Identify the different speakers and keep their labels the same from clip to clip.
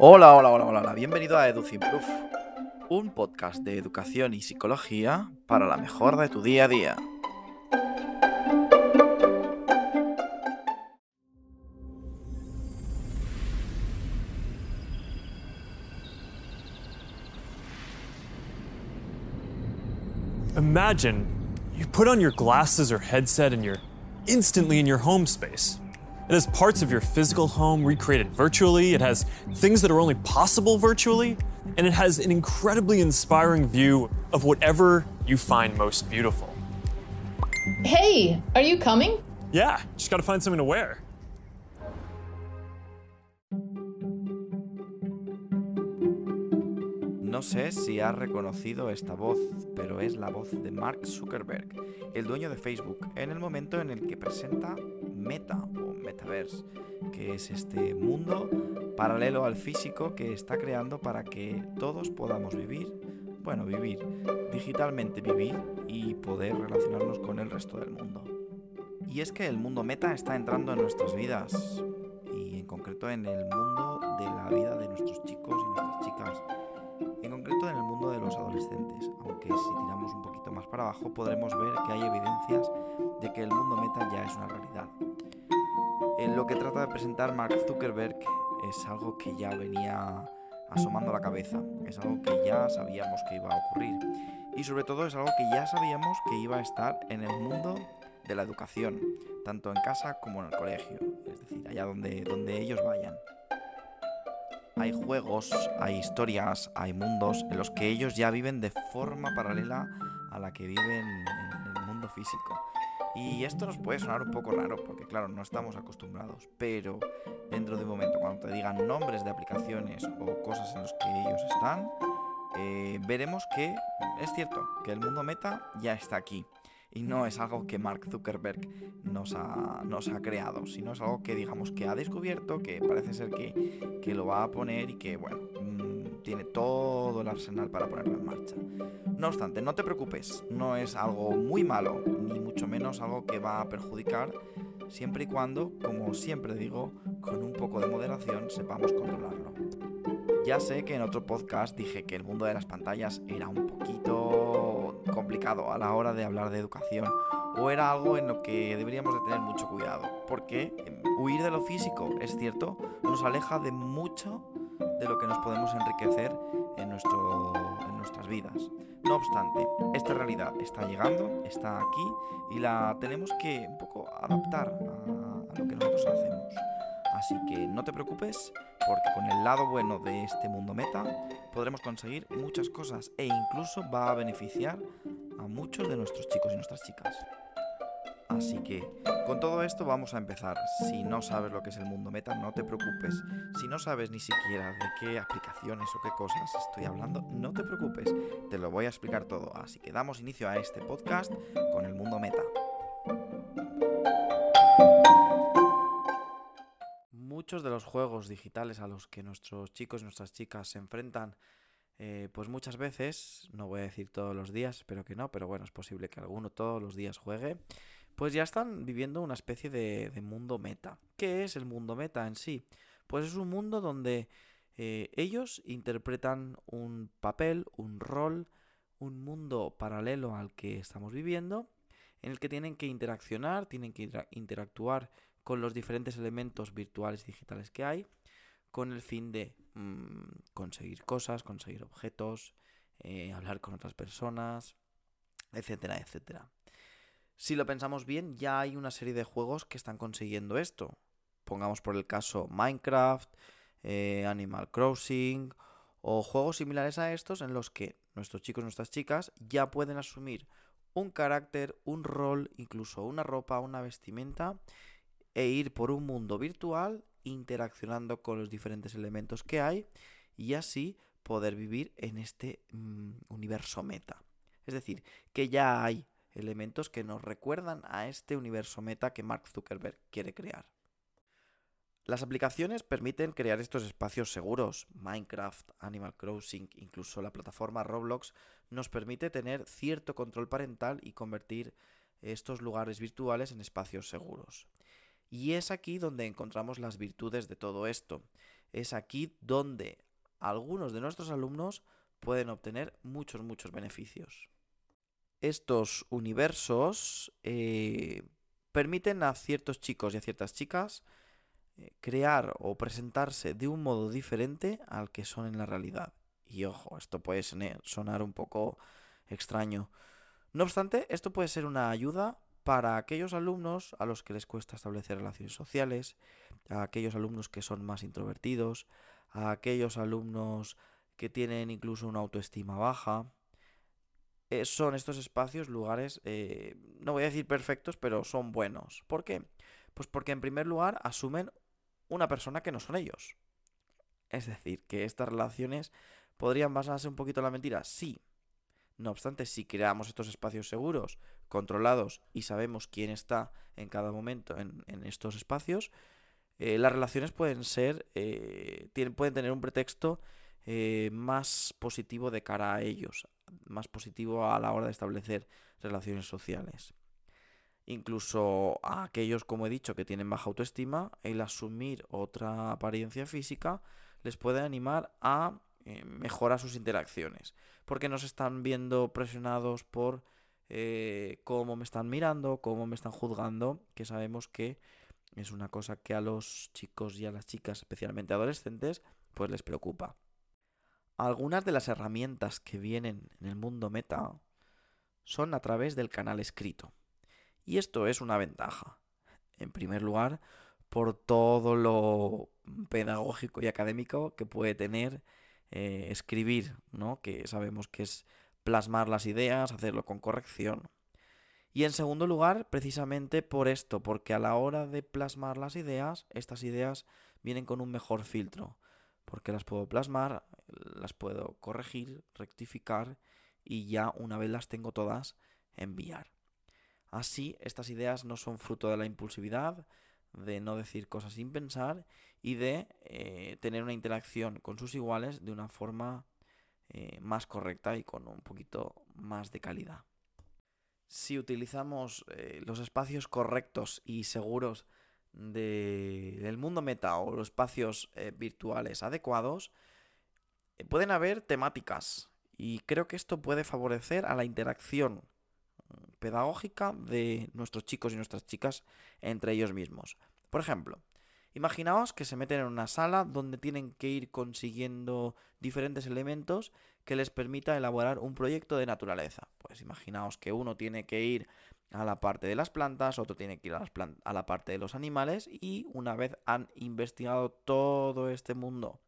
Speaker 1: Hola, hola, hola, hola, bienvenido a EduCimproof, un podcast de educación y psicología para la mejor de tu día a día.
Speaker 2: Imagine you put on your glasses or headset and you're instantly in your home space. It has parts of your physical home recreated virtually, it has things that are only possible virtually, and it has an incredibly inspiring view of whatever you find most beautiful.
Speaker 3: Hey, are you coming?
Speaker 2: Yeah, just gotta find something to wear.
Speaker 1: No sé si has reconocido esta voz, pero es la voz de Mark Zuckerberg, el dueño de Facebook, en el momento en el que presenta Meta o Metaverse, que es este mundo paralelo al físico que está creando para que todos podamos vivir, bueno, vivir, digitalmente vivir y poder relacionarnos con el resto del mundo. Y es que el mundo meta está entrando en nuestras vidas y en concreto en el mundo de la vida de nuestros chicos y nuestras adolescentes, aunque si tiramos un poquito más para abajo podremos ver que hay evidencias de que el mundo meta ya es una realidad. En lo que trata de presentar Mark Zuckerberg es algo que ya venía asomando la cabeza, es algo que ya sabíamos que iba a ocurrir y sobre todo es algo que ya sabíamos que iba a estar en el mundo de la educación, tanto en casa como en el colegio, es decir, allá donde, donde ellos vayan. Hay juegos, hay historias, hay mundos en los que ellos ya viven de forma paralela a la que viven en el mundo físico. Y esto nos puede sonar un poco raro porque claro, no estamos acostumbrados, pero dentro de un momento cuando te digan nombres de aplicaciones o cosas en los que ellos están, eh, veremos que es cierto, que el mundo meta ya está aquí. Y no es algo que Mark Zuckerberg nos ha, creado, sino es algo que digamos que ha descubierto, que parece ser que, que lo va a poner y que, bueno, mmm, tiene todo el arsenal para ponerlo en marcha. No obstante, no te preocupes, no es algo muy malo, ni mucho menos algo que va a perjudicar, siempre y cuando, como siempre digo, con un poco de moderación sepamos controlarlo. Ya sé que en otro podcast dije que el mundo de las pantallas era un poquito complicado a la hora de hablar de educación o era algo en lo que deberíamos de tener mucho cuidado, porque huir de lo físico, es cierto, nos aleja de mucho de lo que nos podemos enriquecer en, nuestro, en nuestras vidas. No obstante, esta realidad está llegando, está aquí y la tenemos que un poco adaptar a, a lo que nosotros hacemos. Así que no te preocupes, porque con el lado bueno de este mundo meta podremos conseguir muchas cosas e incluso va a beneficiar a muchos de nuestros chicos y nuestras chicas. Así que con todo esto vamos a empezar. Si no sabes lo que es el mundo meta, no te preocupes. Si no sabes ni siquiera de qué aplicaciones o qué cosas estoy hablando, no te preocupes. Te lo voy a explicar todo. Así que damos inicio a este podcast con el mundo meta. Muchos de los juegos digitales a los que nuestros chicos y nuestras chicas se enfrentan, eh, pues muchas veces, no voy a decir todos los días, espero que no, pero bueno, es posible que alguno todos los días juegue, pues ya están viviendo una especie de, mundo meta. ¿Qué es el mundo meta en sí? Pues es un mundo donde eh, ellos interpretan un papel, un rol, un mundo paralelo al que estamos viviendo, en el que tienen que interaccionar, tienen que interactuar con los diferentes elementos virtuales y digitales que hay, con el fin de mmm, conseguir cosas, conseguir objetos, eh, hablar con otras personas, etcétera, etcétera. Si lo pensamos bien, ya hay una serie de juegos que están consiguiendo esto. Pongamos por el caso Minecraft, eh, Animal Crossing o juegos similares a estos en los que nuestros chicos y nuestras chicas ya pueden asumir un carácter, un rol, incluso una ropa, una vestimenta e ir por un mundo virtual interaccionando con los diferentes elementos que hay y así poder vivir en este mmm, universo meta. Es decir, que ya hay elementos que nos recuerdan a este universo meta que Mark Zuckerberg quiere crear. Las aplicaciones permiten crear estos espacios seguros. Minecraft, Animal Crossing, incluso la plataforma Roblox nos permite tener cierto control parental y convertir estos lugares virtuales en espacios seguros. Y es aquí donde encontramos las virtudes de todo esto. es aquí donde algunos de nuestros alumnos pueden obtener muchos, muchos beneficios. Estos universos eh, permiten a ciertos chicos y a ciertas chicas eh, crear o presentarse de un modo diferente al que son en la realidad. Y ojo, esto puede sonar un poco extraño. No obstante, esto puede ser una ayuda para aquellos alumnos a los que les cuesta establecer relaciones sociales, a aquellos alumnos que son más introvertidos, a aquellos alumnos que tienen incluso una autoestima baja. Eh, son estos espacios lugares, eh, no voy a decir perfectos, pero son buenos. ¿Por qué? Pues porque en primer lugar asumen una persona que no son ellos. Es decir, que estas relaciones podrían basarse un poquito en la mentira, sí. No obstante, si creamos estos espacios seguros, controlados y sabemos quién está en cada momento en, estos espacios, eh, las relaciones pueden ser, tienen, pueden tener un pretexto más positivo de cara a ellos, más positivo a la hora de establecer relaciones sociales. Incluso a aquellos, como he dicho, que tienen baja autoestima, el asumir otra apariencia física les puede animar a eh, mejorar sus interacciones, porque no se están viendo presionados por eh, cómo me están mirando, cómo me están juzgando, que sabemos que es una cosa que a los chicos y a las chicas, especialmente adolescentes, pues les preocupa. Algunas de las herramientas que vienen en el mundo meta son a través del canal escrito. Y esto es una ventaja. En primer lugar, por todo lo pedagógico y académico que puede tener eh, escribir, ¿no? Que sabemos que es plasmar las ideas, hacerlo con corrección. Y en segundo lugar, precisamente por esto, porque a la hora de plasmar las ideas, estas ideas vienen con un mejor filtro porque las puedo plasmar, las puedo corregir, rectificar y ya una vez las tengo todas, enviar. Así, estas ideas no son fruto de la impulsividad, de no decir cosas sin pensar y de eh, tener una interacción con sus iguales de una forma eh, más correcta y con un poquito más de calidad. Si utilizamos eh, los espacios correctos y seguros del mundo meta o los espacios virtuales adecuados, pueden haber temáticas y creo que esto puede favorecer a la interacción pedagógica de nuestros chicos y nuestras chicas entre ellos mismos. Por ejemplo, imaginaos que se meten en una sala donde tienen que ir consiguiendo diferentes elementos que les permita elaborar un proyecto de naturaleza. Pues imaginaos que uno tiene que ir a la parte de las plantas, otro tiene que ir a, la parte de los animales y una vez han investigado todo este mundo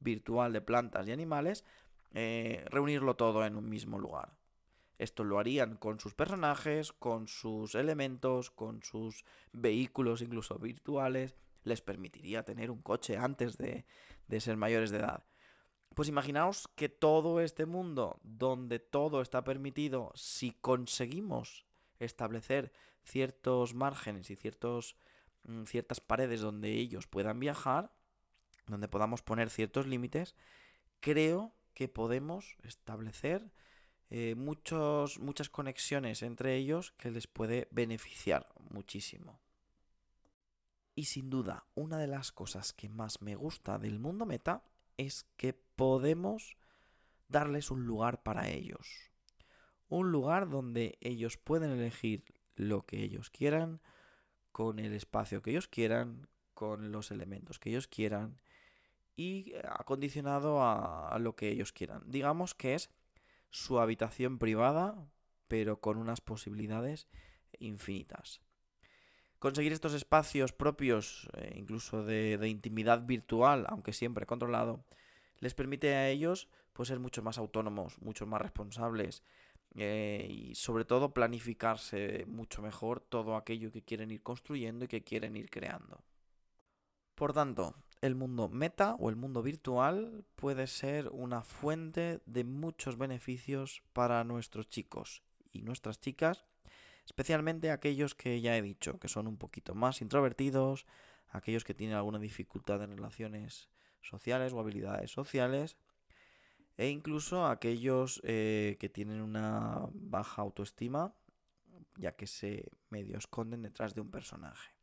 Speaker 1: virtual de plantas y animales, eh, reunirlo todo en un mismo lugar. Esto lo harían con sus personajes, con sus elementos, con sus vehículos incluso virtuales. Les permitiría tener un coche antes de, de ser mayores de edad. Pues imaginaos que todo este mundo donde todo está permitido, si conseguimos establecer ciertos márgenes y ciertos, mm, ciertas paredes donde ellos puedan viajar, donde podamos poner ciertos límites, creo que podemos establecer eh, muchos, muchas conexiones entre ellos que les puede beneficiar muchísimo. Y sin duda, una de las cosas que más me gusta del mundo meta es que podemos darles un lugar para ellos un lugar donde ellos pueden elegir lo que ellos quieran, con el espacio que ellos quieran, con los elementos que ellos quieran y acondicionado a, a lo que ellos quieran. Digamos que es su habitación privada, pero con unas posibilidades infinitas. Conseguir estos espacios propios, eh, incluso de, intimidad virtual, aunque siempre controlado, les permite a ellos pues, ser mucho más autónomos, mucho más responsables, eh, y sobre todo planificarse mucho mejor todo aquello que quieren ir construyendo y que quieren ir creando. Por tanto, el mundo meta o el mundo virtual puede ser una fuente de muchos beneficios para nuestros chicos y nuestras chicas, especialmente aquellos que ya he dicho, que son un poquito más introvertidos, aquellos que tienen alguna dificultad en relaciones sociales o habilidades sociales, e incluso aquellos eh, que tienen una baja autoestima, ya que se medio esconden detrás de un personaje.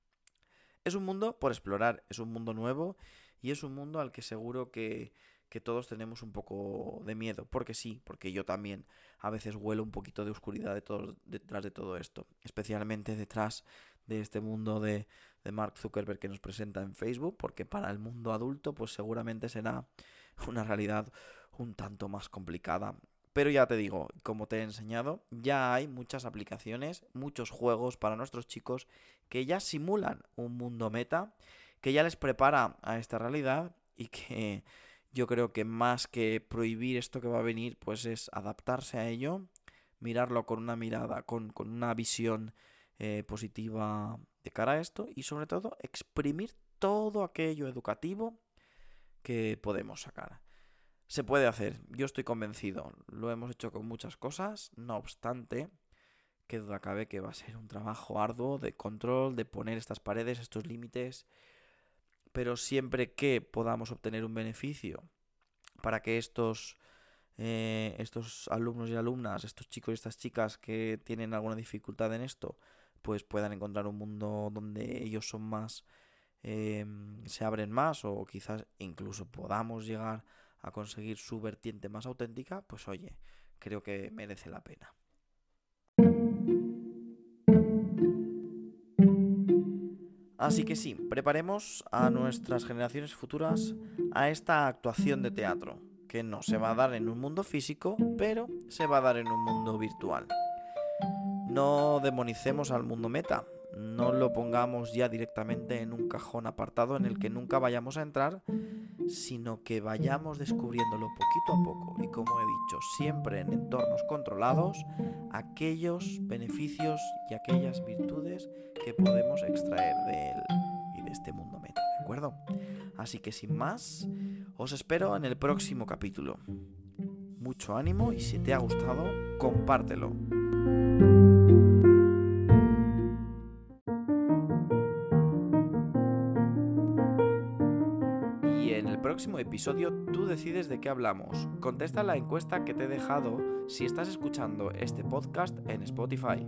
Speaker 1: Es un mundo por explorar, es un mundo nuevo y es un mundo al que seguro que, que todos tenemos un poco de miedo, porque sí, porque yo también a veces huelo un poquito de oscuridad detrás de todo esto, especialmente detrás de este mundo de, de Mark Zuckerberg que nos presenta en Facebook, porque para el mundo adulto pues seguramente será una realidad un tanto más complicada. Pero ya te digo, como te he enseñado, ya hay muchas aplicaciones, muchos juegos para nuestros chicos que ya simulan un mundo meta, que ya les prepara a esta realidad y que yo creo que más que prohibir esto que va a venir, pues es adaptarse a ello, mirarlo con una mirada, con, con una visión eh, positiva de cara a esto y sobre todo exprimir todo aquello educativo que podemos sacar. Se puede hacer, yo estoy convencido, lo hemos hecho con muchas cosas, no obstante, que duda cabe que va a ser un trabajo arduo de control, de poner estas paredes, estos límites, pero siempre que podamos obtener un beneficio para que estos, eh, estos alumnos y alumnas, estos chicos y estas chicas que tienen alguna dificultad en esto, pues puedan encontrar un mundo donde ellos son más, em, se abren más o quizás incluso podamos llegar a conseguir su vertiente más auténtica, pues oye, creo que merece la pena. Así que sí, preparemos a nuestras generaciones futuras a esta actuación de teatro, que no se va a dar en un mundo físico, pero se va a dar en un mundo virtual. No demonicemos al mundo meta, no lo pongamos ya directamente en un cajón apartado en el que nunca vayamos a entrar, sino que vayamos descubriéndolo poquito a poco y como he dicho, siempre en entornos controlados, aquellos beneficios y aquellas virtudes que podemos extraer de él y de este mundo meta, ¿de acuerdo? Así que sin más, os espero en el próximo capítulo. Mucho ánimo y si te ha gustado, compártelo. Próximo episodio tú decides de qué hablamos. Contesta la encuesta que te he dejado si estás escuchando este podcast en Spotify.